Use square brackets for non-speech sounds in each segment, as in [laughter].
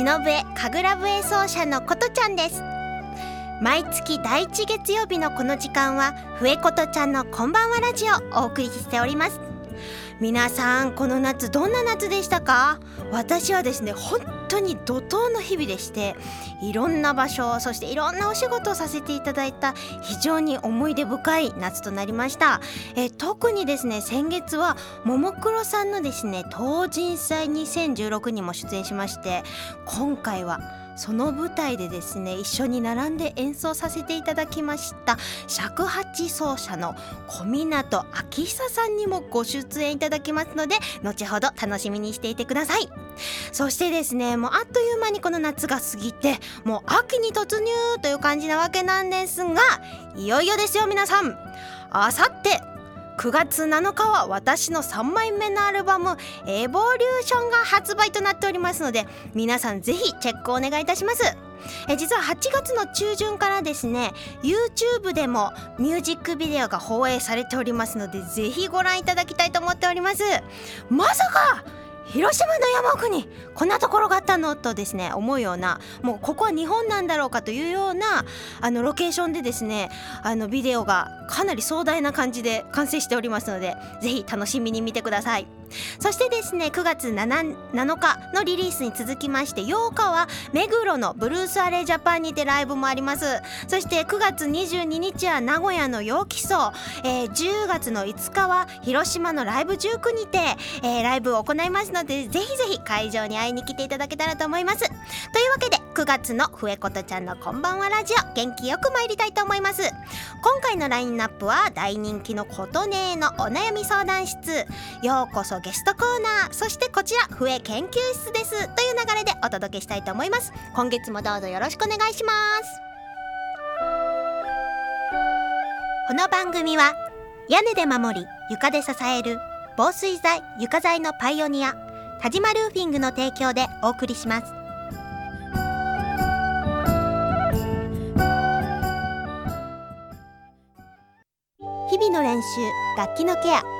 忍笛神楽笛奏者のことちゃんです。毎月第一月曜日のこの時間は笛ことちゃんのこんばんはラジオをお送りしております。皆さんこの夏どんな夏でしたか？私はですね本当に怒涛の日々でしていろんな場所そしていろんなお仕事をさせていただいた非常に思い出深い夏となりました。え特にですね先月はももクロさんのですね東神祭2016にも出演しまして今回はその舞台でですね一緒に並んで演奏させていただきました尺八奏者の小湊明久さんにもご出演いただきますので後ほど楽しみにしていてください。そしてですねもうあっという間にこの夏が過ぎてもう秋に突入という感じなわけなんですがいよいよですよ皆さん。あさって9月7日は私の3枚目のアルバム「エボリューション」が発売となっておりますので皆さんぜひチェックをお願いいたします。え実は8月の中旬からですね YouTube でもミュージックビデオが放映されておりますのでぜひご覧いただきたいと思っております。まさか広島の山奥にこんなところがあったのとですね思うようなもうここは日本なんだろうかというようなあのロケーションでですねあのビデオがかなり壮大な感じで完成しておりますのでぜひ楽しみに見てください。そしてですね9月 7, 7日のリリースに続きまして8日は目黒のブルースアレージャパンにてライブもあります。そして9月22日は名古屋の陽気荘、えー、10月の5日は広島のライブ19にて、えー、ライブを行いますのでぜひぜひ会場に会いに来ていただけたらと思います。というわけで9月の笛ことちゃんのこんばんはラジオ元気よく参りたいと思います。今回のラインナップは大人気の琴音のお悩み相談室。ようこそゲストコーナーそしてこちら笛研究室です。という流れでお届けしたいと思います。今月もどうぞよろしくお願いします。この番組は屋根で守り床で支える防水材床材のパイオニア田島ルーフィングの提供でお送りします。日々の練習楽器のケア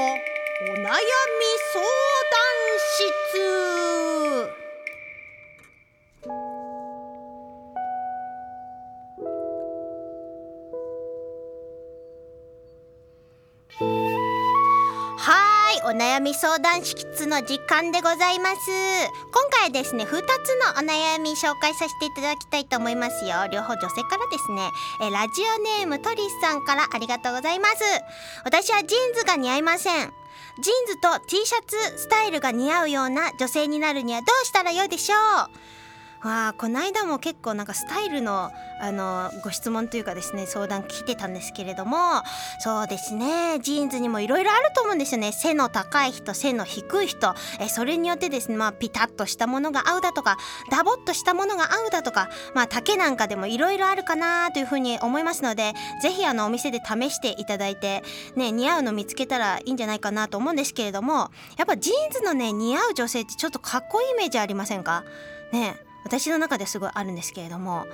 のお悩み相談室。悩み相談室の時間でございます。今回ですね2つのお悩み紹介させていただきたいと思いますよ。両方女性からですねえラジオネームトリスさんからありがとうございます。私はジーンズが似合いません。ジーンズと T シャツスタイルが似合うような女性になるにはどうしたらよいでしょう？わあこの間も結構なんかスタイルのあのご質問というかですね相談来てたんですけれどもそうですねジーンズにもいろいろあると思うんですよね。背の高い人背の低い人。えそれによってですねまあピタッとしたものが合うだとかダボっとしたものが合うだとかまあ丈なんかでもいろいろあるかなというふうに思いますのでぜひあのお店で試していただいてね似合うの見つけたらいいんじゃないかなと思うんですけれどもやっぱジーンズのね似合う女性ってちょっとかっこいいイメージありませんか？ね。私の中ですごいあるんですけれども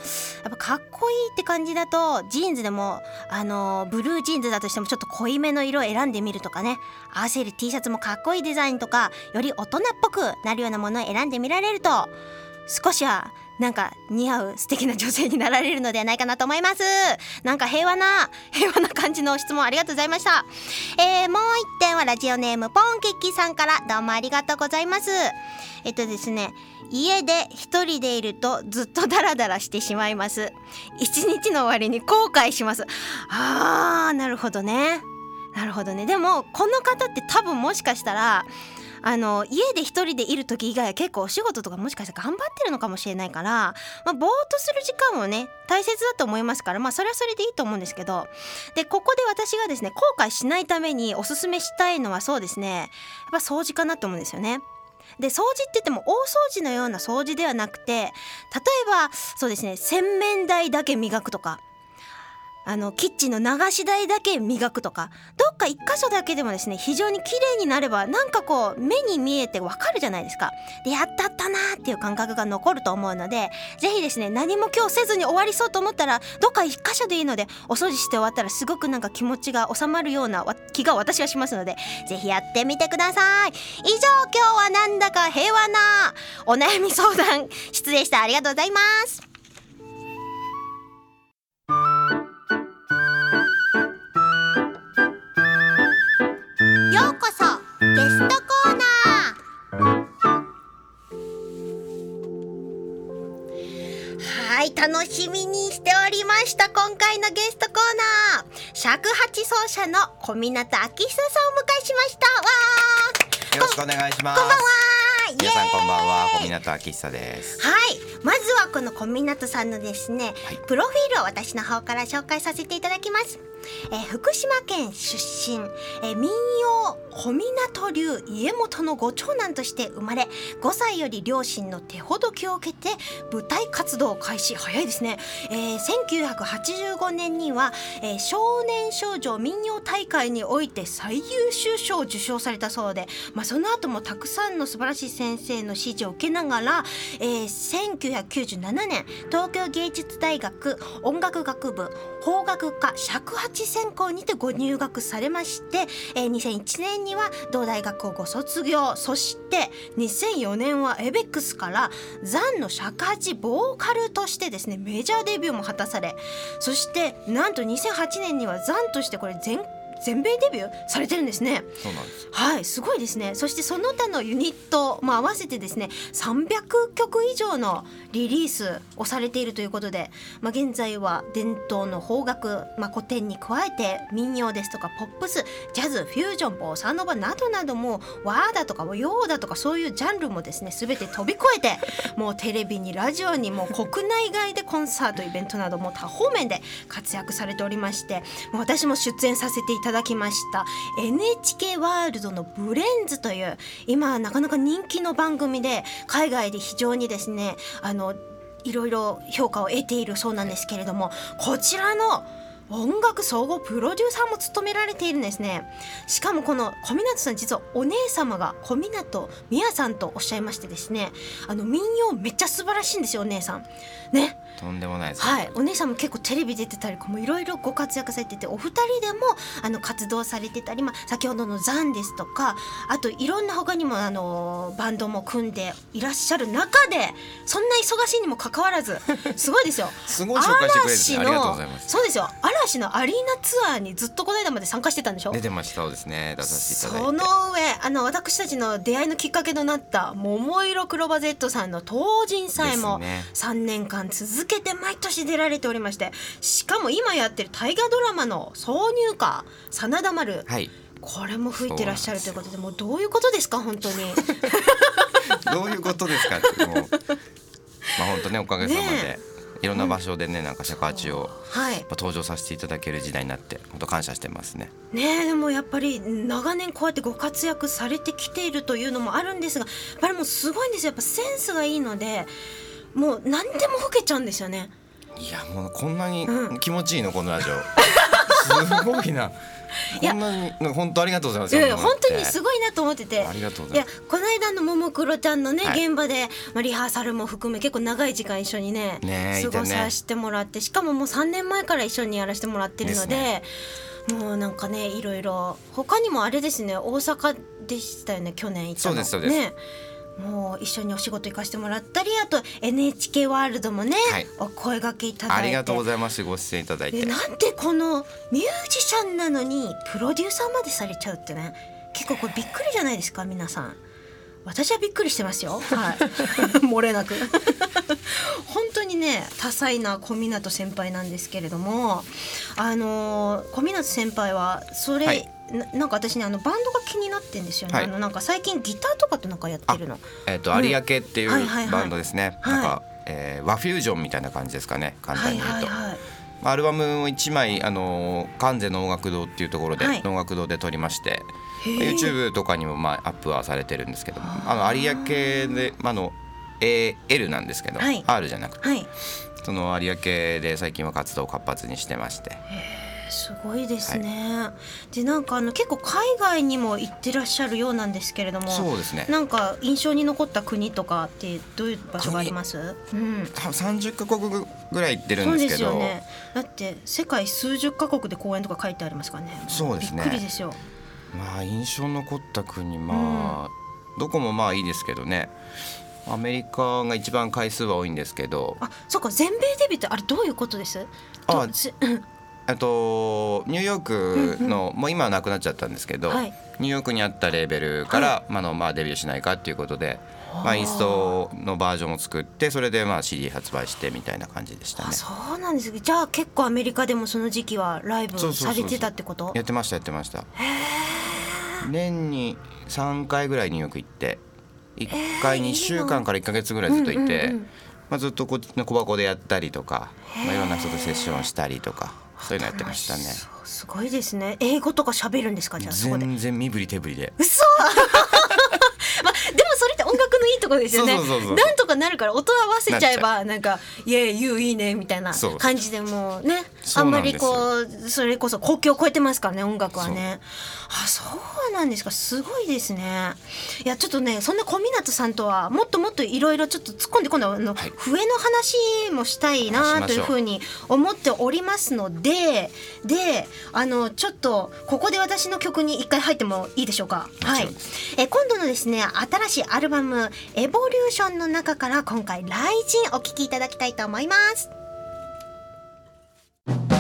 やっぱかっこいいって感じだとジーンズでもあのブルージーンズだとしてもちょっと濃いめの色を選んでみるとかね合わせる T シャツもかっこいいデザインとかより大人っぽくなるようなものを選んでみられると少しはなんか似合う素敵な女性になられるのではないかなと思います。なんか平和な平和な感じの質問ありがとうございました。えー、もう一点はラジオネームポンキッキさんからどうもありがとうございます。えっとですね家で一人でいるとずっとダラダラしてしまいます。一日の終わりに後悔します。あーなるほどね。なるほどね。でもこの方って多分もしかしたらあの家で一人でいる時以外は結構お仕事とかもしかしたら頑張ってるのかもしれないから、まあ、ぼーっとする時間もね大切だと思いますからまあそれはそれでいいと思うんですけど。でここで私がですね後悔しないためにおすすめしたいのはそうですね。やっぱ掃除かなと思うんですよね。で掃除って言っても大掃除のような掃除ではなくて例えばそうですね洗面台だけ磨くとか。あのキッチンの流し台だけ磨くとかどっか一箇所だけでもですね非常に綺麗になればなんかこう目に見えてわかるじゃないですか。でやったったなーっていう感覚が残ると思うのでぜひですね何も今日せずに終わりそうと思ったらどっか一箇所でいいのでお掃除して終わったらすごくなんか気持ちが収まるような気が私はしますのでぜひやってみてください。以上今日はなんだか平和なお悩み相談失礼した。ありがとうございます。楽しみにしておりました今回のゲストコーナー。尺八奏者の小湊明久さんをお迎えしました。わよろしくお願いします。こんばんは。皆さんこんばんは小湊明久です。はい。まずはこの小湊さんのですね、はい、プロフィールを私の方から紹介させていただきますえー、福島県出身、えー、民謡小湊流家元のご長男として生まれ5歳より両親の手ほどきを受けて舞台活動を開始。早いですね、えー、1985年には、えー、少年少女民謡大会において最優秀賞を受賞されたそうで、まあ、その後もたくさんの素晴らしい先生の指示を受けながら、えー、1997年東京芸術大学音楽学部邦楽科尺八専攻にてご入学されまして、えー、2001年には同大学をご卒業。そして2004年はエベックスからザンの尺八ボーカルとしてですねメジャーデビューも果たされそしてなんと2008年にはザンとしてこれ全全米デビューされてるんですね。そうなんです。はいすごいですね。そしてその他のユニットも合わせてですね300曲以上のリリースをされているということで、まあ、現在は伝統の邦楽、まあ、古典に加えて民謡ですとかポップスジャズフュージョンボサノバなどなども和だとか洋だとかそういうジャンルもですね全て飛び越えて [laughs] もうテレビにラジオにも国内外でコンサートイベントなども多方面で活躍されておりまして私も出演させていたただきました。NHK ワールドのブレンズという今なかなか人気の番組で海外で非常にですねあのいろいろ評価を得ているそうなんですけれどもこちらの音楽総合プロデューサーも務められているんですね。しかもこの小湊さん実はお姉様が小湊美也さんとおっしゃいましてですねあの民謡めっちゃ素晴らしいんですよお姉さん。ね。とんでもないです、はい、お姉さんも結構テレビ出てたりいろいろご活躍されててお二人でもあの活動されてたり、まあ、先ほどの「ザン」ですとかあといろんな他にもあのバンドも組んでいらっしゃる中でそんな忙しいにもかかわらず [laughs] すごいですよ。すごい紹介してくれて、ね、ありがとうございます。そうですよ。嵐のアリーナツアーにずっとこの間まで参加してたんでしょ？出てました。そうですね出させていただいて。その上あの私たちの出会いのきっかけとなった桃色クロバゼットさんの東人さえも3年間続けて毎年出られておりましてしかも今やってる大河ドラマの挿入歌「真田丸」はい。これも吹いてらっしゃるということでもうどういうことですか本当に。[laughs] どういうことですかってもう。[laughs] まあ本当ねおかげさまで、ね、いろんな場所でね、うん、なんか尺八を、はい、登場させていただける時代になって本当感謝してますね。ねでもやっぱり長年こうやってご活躍されてきているというのもあるんですがやっぱりもうすごいんですよ。やっぱセンスがいいのでもう何でも吹けちゃうんですよね。いやもうこんなに気持ちいいの、このラジオ。すごいな。こんなに本当ありがとうございます。いや本当にすごいなと思ってて。ありがとうございます。いやこの間のももクロちゃんのね、はい、現場でまあリハーサルも含め結構長い時間一緒にね過ごさせてもらって、しかももう3年前から一緒にやらせてもらってるので。ね、もうなんかねいろいろ。他にもあれですね大阪でしたよね去年行ったの。そうですそうです、ねもう一緒にお仕事行かせてもらったりあと NHK ワールドもね、はい、お声がけいただいて。ありがとうございます。ご出演いただいて。なんでこのミュージシャンなのにプロデューサーまでされちゃうってね。結構これびっくりじゃないですか皆さん。私はびっくりしてますよ。はい。[laughs] 漏れなく。[laughs] 本当にね多彩な小湊先輩なんですけれども、あの小湊先輩はそれ、はい、ななんか私ねあのバンドが気になってんですよね。はい、あのなんか最近ギターとかってなんかやってるの。えっ、ー、と、有明っていうバンドですね。なんか、えー、和フュージョンみたいな感じですかね。簡単に言うと。はいはいはいアルバムを1枚あの関西の音楽堂っていうところで、はい、能楽堂で撮りまして YouTube とかにもまあアップはされてるんですけどあの有明で、まあの L なんですけど、はい、R じゃなくて、はい、その有明で最近は活動を活発にしてまして。すごいですね、はい、でなんかあの結構海外にも行ってらっしゃるようなんですけれどもそうですね。なんか印象に残った国とかってどういう場所があります？うん、30か国ぐらい行ってるんですけど。そうですよね。だって世界数十か国で公演とか書いてありますからね。そうですね。びっくりですよ。まあ印象残った国まあ、うん、どこもまあいいですけどね。アメリカが一番回数は多いんですけど。あそうか。全米デビューってあれどういうことです？あえっとニューヨークの、もう今はなくなっちゃったんですけど、はい、ニューヨークにあったレーベルから、はい、まあのまあ、デビューしないかっていうことで、まあ、インストのバージョンを作ってそれでまあ CD 発売してみたいな感じでしたね。そうなんです。じゃあ結構アメリカでもその時期はライブされてたってこと？やってましたやってました。年に3回ぐらいニューヨーク行って1回2週間から1か月ぐらいずっといて、まあ、ずっとこ小箱でやったりとか、まあ、いろんな人とセッションしたりとかそういうのやってましたね。すごいですね。英語とか喋るんですか？じゃあ全然身振り手振りで。嘘！[laughs] まあ、でもそれって音楽のいいところですよね。なんとかなるから音合わせちゃえばなんか「イエーユーいいね」みたいな感じでもうねあんまりこうそれこそ国境を越えてますからね音楽はね。あそうなんですか。すごいですね。いやちょっとねそんな小湊さんとはもっともっといろいろちょっと突っ込んで今度はあの、はい、笛の話もしたいなというふうに思っておりますのでであのちょっとここで私の曲に一回入ってもいいでしょうか？はい。え今度のですね新しいアルバム「エボリューション」の中から今回「雷神」お聴きいただきたいと思います。you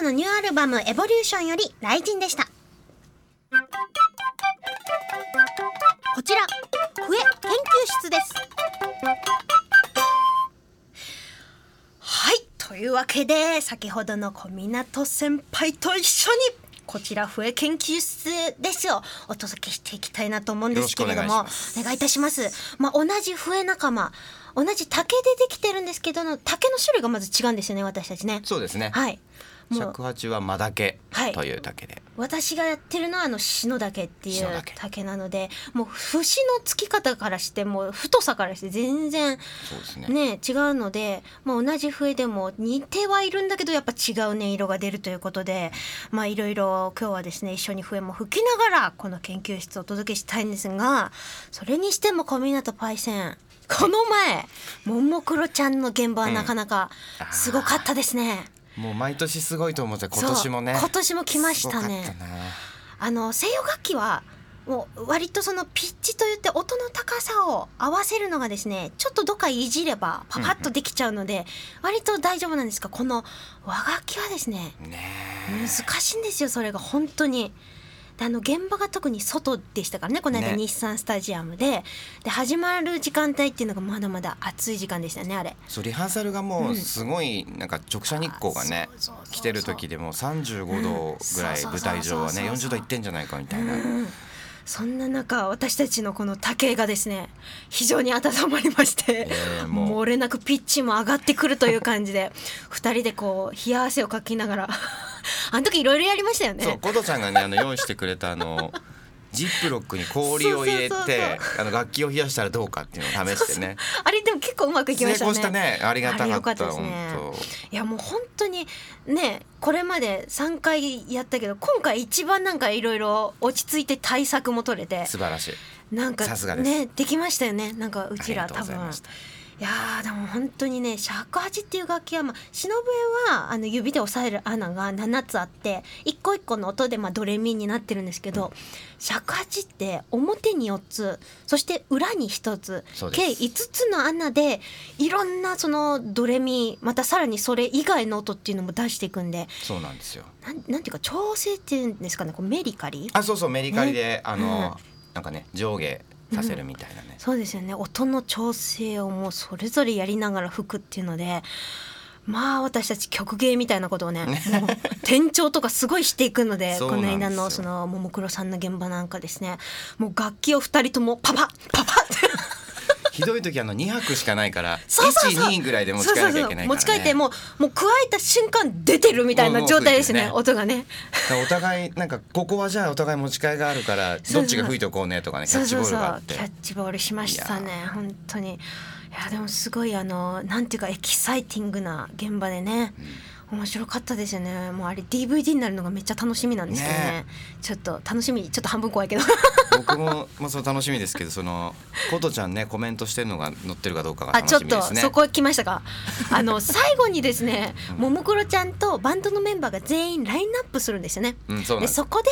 トのニューアルバム「エボリューション」より「雷神」でした。こちら笛研究室です。はいというわけで先ほどの小湊先輩と一緒にこちら笛研究室ですよ。お届けしていきたいなと思うんですけれどもお願いいたします。まあ同じ笛仲間同じ竹でできてるんですけど竹の種類がまず違うんですよね私たちね。そうですね。はい尺八は間竹という竹で、はい、私がやってるのはあの篠竹っていう竹。なのでもう節のつき方からしても太さからして全然ね、ね、違うので、まあ、同じ笛でも似てはいるんだけどやっぱ違う音色が出るということでまあいろいろ今日はですね一緒に笛も吹きながらこの研究室をお届けしたいんですがそれにしても小湊パイセンこの前ももクロちゃんの現場はなかなかすごかったですね。うんもう毎年すごいと思って今年もね。今年も来ましたね。あの西洋楽器はもう割とそのピッチといって音の高さを合わせるのがですねちょっとどっかいじればパパッとできちゃうので、割と大丈夫なんですがこの和楽器はですね難しいんですよそれが。本当に。であの現場が特に外でしたからね。この間日産スタジアムで。ね、で始まる時間帯っていうのがまだまだ暑い時間でしたねあれ。そうリハーサルがもうすごいなんか直射日光がね、来てる時でも35度ぐらい舞台上はね40度いってんじゃないかみたいな。うん。そんな中私たちのこの竹がですね非常に温まりまして、えー、漏れなくピッチも上がってくるという感じで2人でこう冷や汗をかきながら [laughs] あの時いろいろやりましたよね。そう琴ちゃんがねあの用意してくれたあの [laughs] ジップロックに氷を入れてあの楽器を冷やしたらどうかっていうのを試してね。[laughs] あれでも結構うまくいきましたね。したね。ありがたかったったですね。いやもう本当にねこれまで3回やったけど今回一番なんかいろいろ落ち着いて対策も取れて。素晴らしい。なんかねできましたよね。なんかうちら多分。いやでも本当にね尺八っていう楽器は、まあ、忍笛はあの指で押さえる穴が7つあって一個一個の音で、まあ、ドレミになってるんですけど、うん、尺八って表に4つそして裏に1つ計5つの穴でいろんなそのドレミまたさらにそれ以外の音っていうのも出していくんでそうなんですよ。なんなんていうか調整っていうんですかねこうメリカリあそうそうメリカリで、ね、あの、うん、なんかね上下させるみたいなね、うん、そうですよね。音の調整をもうそれぞれやりながら吹くっていうのでまあ私たち曲芸みたいなことをねもう転調とかすごいしていくので [laughs] この間のそのももクロさんの現場なんかですね。もう楽器を2人ともパパパパってひどい時あの2泊しかないから12ぐらいで持ち帰らなきゃいけないね、持ち帰ってもうもう加えた瞬間出てるみたいな状態ですね、ね、音がね。お互いなんかここはじゃあお互い持ち替えがあるからどっちが吹いておこうねとかねキャッチボールがあって。キャッチボールしましたね本当に。いやでもすごいあのなんていうかエキサイティングな現場でね、うん面白かったですよね。もうあれ DVD になるのがめっちゃ楽しみなんですけどね、ね、ちょっと楽しみちょっと半分怖いけど。僕もまあその楽しみですけどその琴ちゃんねコメントしてるのが載ってるかどうかが楽しみですね。あちょっとそこ来ましたか？[laughs] あの最後にですね、ももクロちゃんとバンドのメンバーが全員ラインナップするんですよね、うん、そでそこで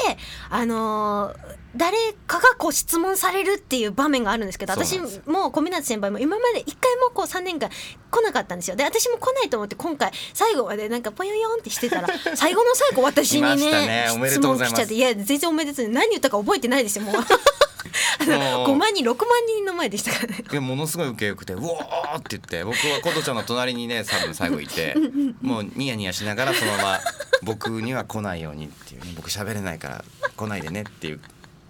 あのー誰かがこう質問されるっていう場面があるんですけど私も小湊先輩も今まで一回もこう3年間来なかったんですよ。で私も来ないと思って今回最後までなんかぽよよんってしてたら [laughs] 最後の最後私にねね。質問来ちゃっていや全然おめでとう何言ったか覚えてないですよもう。[laughs] 5万 [laughs] 人6万人の前でしたからね。いやものすごい受けよくて「うおー!」って言って僕は琴ちゃんの隣にね多分最後いてもうニヤニヤしながらそのまま僕には来ないようにっていう、ね、僕喋れないから来ないでねっていう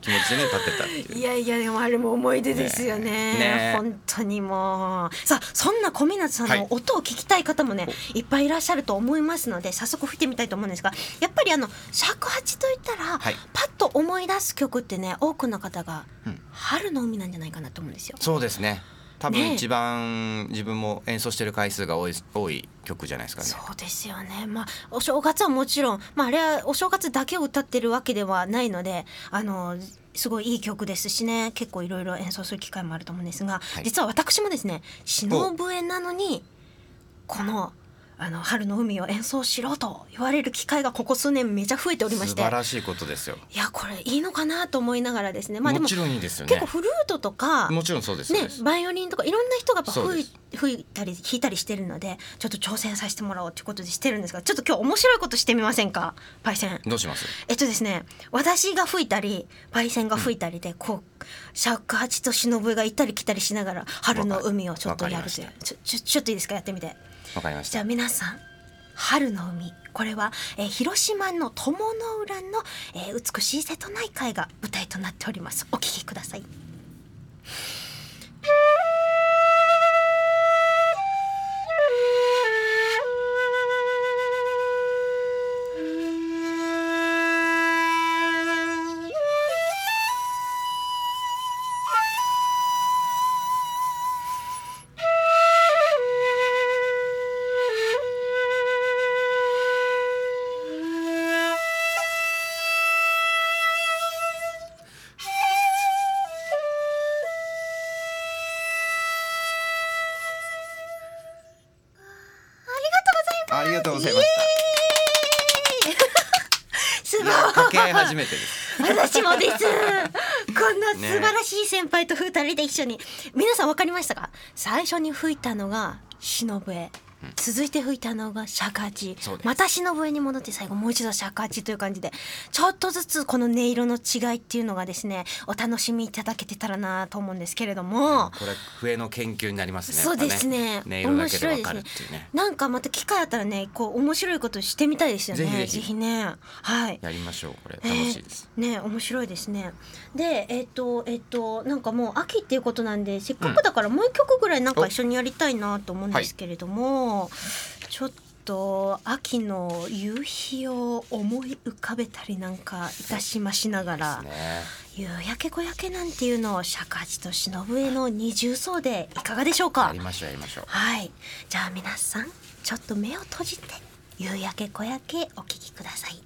気持ちでね立ってたっていう。いやいやでもあれも思い出ですよね。ね。本当にもう。さあそんな小湊さんの音を聞きたい方もね、はい、いっぱいいらっしゃると思いますので早速吹いてみたいと思うんですがやっぱりあの尺八といったら、はい、パッと思い出す曲ってね多くの方が「春の海」なんじゃないかなと思うんですよ。そうですね多分一番自分も演奏してる回数が多い多い曲じゃないですかね。そうですよね。まあお正月はもちろん、まああれはお正月だけを歌ってるわけではないので、あのすごいいい曲ですしね、結構いろいろ演奏する機会もあると思うんですが、はい、実は私もですね、篠笛なのにこのあの春の海を演奏しろと言われる機会がここ数年めちゃ増えておりまして。素晴らしいことですよ。いやこれいいのかなと思いながらですね。まあでももちろんいいですよね。結構フルートとかもちろんそうですねバイオリンとかいろんな人がやっぱ吹い吹いたり弾いたりしてるのでちょっと挑戦させてもらおうということでしてるんですがちょっと今日面白いことしてみませんか？パイセン。どうします？えっとですね私が吹いたりパイセンが吹いたりで、うん、こう尺八と忍が行ったり来たりしながら春の海をちょっとやるという。ちょちょちょっといいですか？やってみてわかりました。じゃあ皆さん春の海。これは、えー、広島の友の浦の、えー、美しい瀬戸内海が舞台となっております。お聞きください。人で一緒に、皆さん分かりましたか？最初に吹いたのが忍。え続いて吹いたのが尺八。また忍笛に戻って最後もう一度尺八という感じでちょっとずつこの音色の違いっていうのがですねお楽しみいただけてたらなと思うんですけれども、これ笛の研究になりますね。そうですね、ね、面白いですね。なんかまた機会あったらねこう面白いことしてみたいですよね。ぜひね。はい。やりましょう。これ楽しいです、えー、ね面白いですね。でえっ、ー、とえっ、ー、となんかもう秋っていうことなんでせっかくだからもう一曲ぐらいなんか一緒にやりたいなと思うんですけれども、うんちょっと秋の夕日を思い浮かべたりなんかいたしましながら、ね、夕焼け小焼けなんていうのを尺八と忍笛の二重奏でいかがでしょうか？やりましょうやりましょう。はい。じゃあ皆さんちょっと目を閉じて夕焼け小焼けお聴きください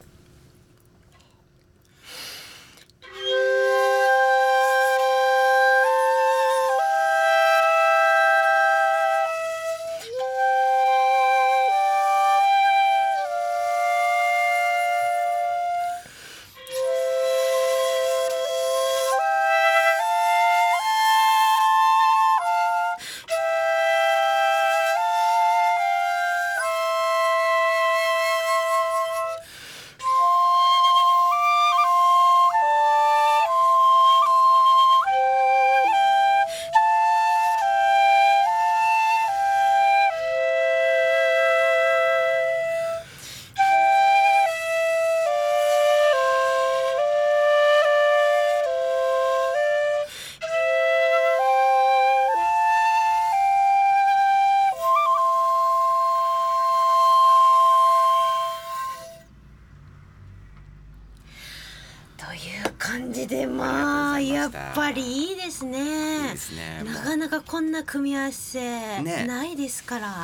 こんな組み合わせないですから、ね、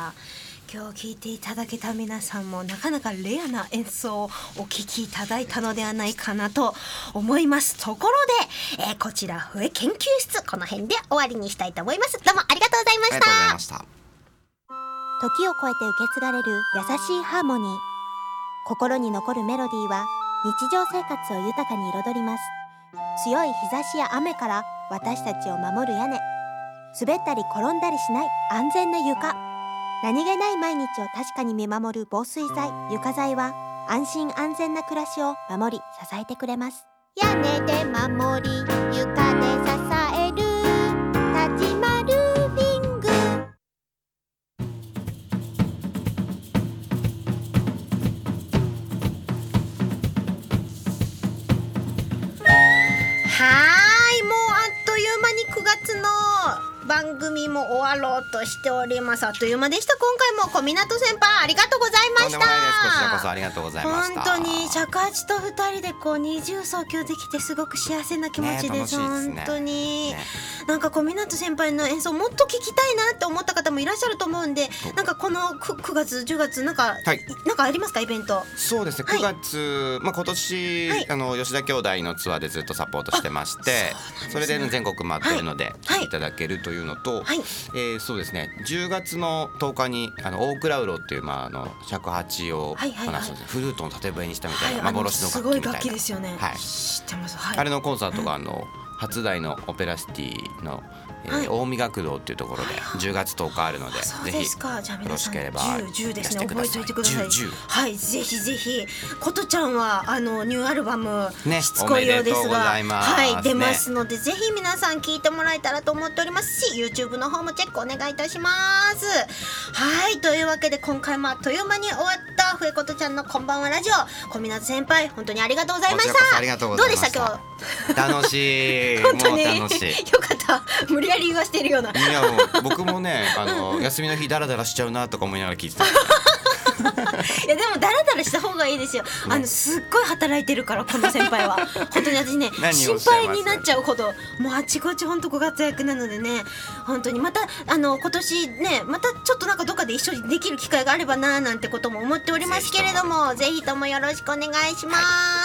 今日聞いていただけた皆さんもなかなかレアな演奏をお聴きいただいたのではないかなと思います。ところで、えー、こちら笛研究室この辺で終わりにしたいと思います。どうもありがとうございました。時を超えて受け継がれる優しいハーモニー。心に残るメロディーは日常生活を豊かに彩ります強い日差しや雨から私たちを守る屋根。滑ったり転んだりしない安全な床。何気ない毎日を確かに見守る防水剤床材は安心安全な暮らしを守り支えてくれます。屋根で守り床でとしております。あっという間でした。今回も小湊先輩ありがとうございました。こちらこそありがとうございました。本当に尺八と二人でこう二重奏響できてすごく幸せな気持ちです、ね、本当に、ね、なんか小湊先輩の演奏もっと聞きたいなって思った方もいらっしゃると思うんでなんかこの 9, 9月10月なんか、はい、なんかありますかイベント。そうですね。9月、はい、まあ今年、はい、あの吉田兄弟のツアーでずっとサポートしてましてそれで全国回ってるので、はい、い。ただけるといういうのと、はい、えー、そうですね。10月の10日にあの大倉ウロっていう、まあ、あの尺八を話す、フルートの縦笛にしたみたいな、幻の楽器すごい楽器ですよね、はい、あれのコンサートがあの、初代のオペラシティのえー、近江学堂っていうところで10月10日あるので、ぜひよろしければ10ですね。覚えておいてください。はいぜひぜひ。ことちゃんはあのニューアルバム、ね、しつこいようですがはい出ますので、ぜひ皆さん聞いてもらえたらと思っておりますし YouTube の方もチェックお願いいたします。はいというわけで今回もあっという間に終わったふえことちゃんのこんばんはラジオ。小湊先輩本当にありがとうございました。ありがとうございました。どうでした？今日。楽しい。[laughs] 本当に。[laughs] よかった。無理やり言わしているような。いやもう僕もね [laughs] あの休みの日ダラダラしちゃうなとか思いながら聞いてた。いやでもダラダラした方がいいですよ、ね、あのすっごい働いてるからこの先輩は。[laughs] 本当に私ね心配になっちゃうほどもうあちこち本当ご活躍なのでね本当にまたあの今年ねまたちょっとなんかどっかで一緒にできる機会があればななんてことも思っておりますけれどもぜひとも。よろしくお願いしま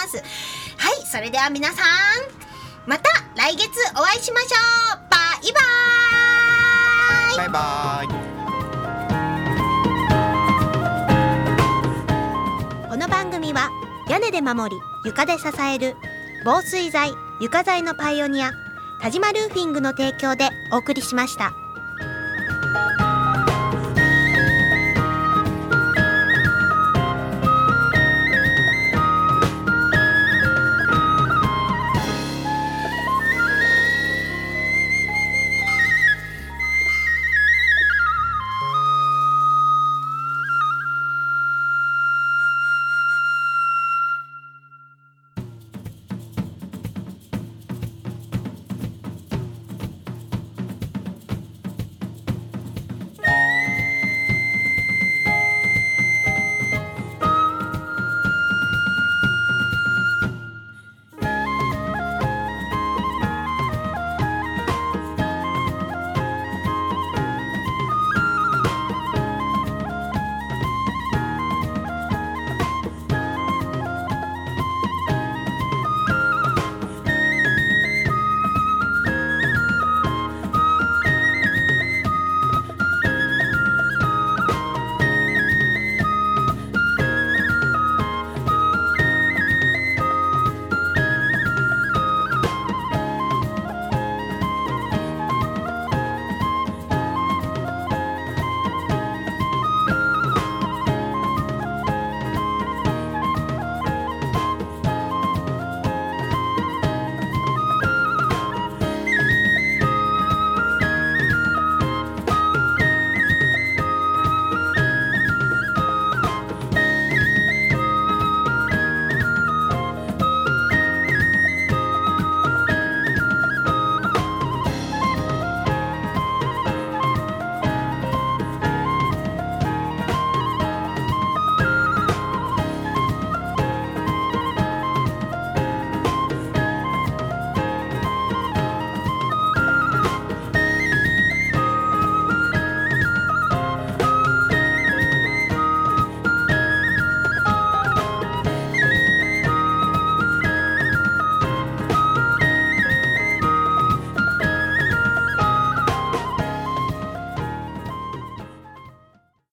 す、はい、はい、それでは皆さんまた来月お会いしましょう。バイバイバイバイこの番組は屋根で守り床で支える防水材床材のパイオニア田島ルーフィングの提供でお送りしました。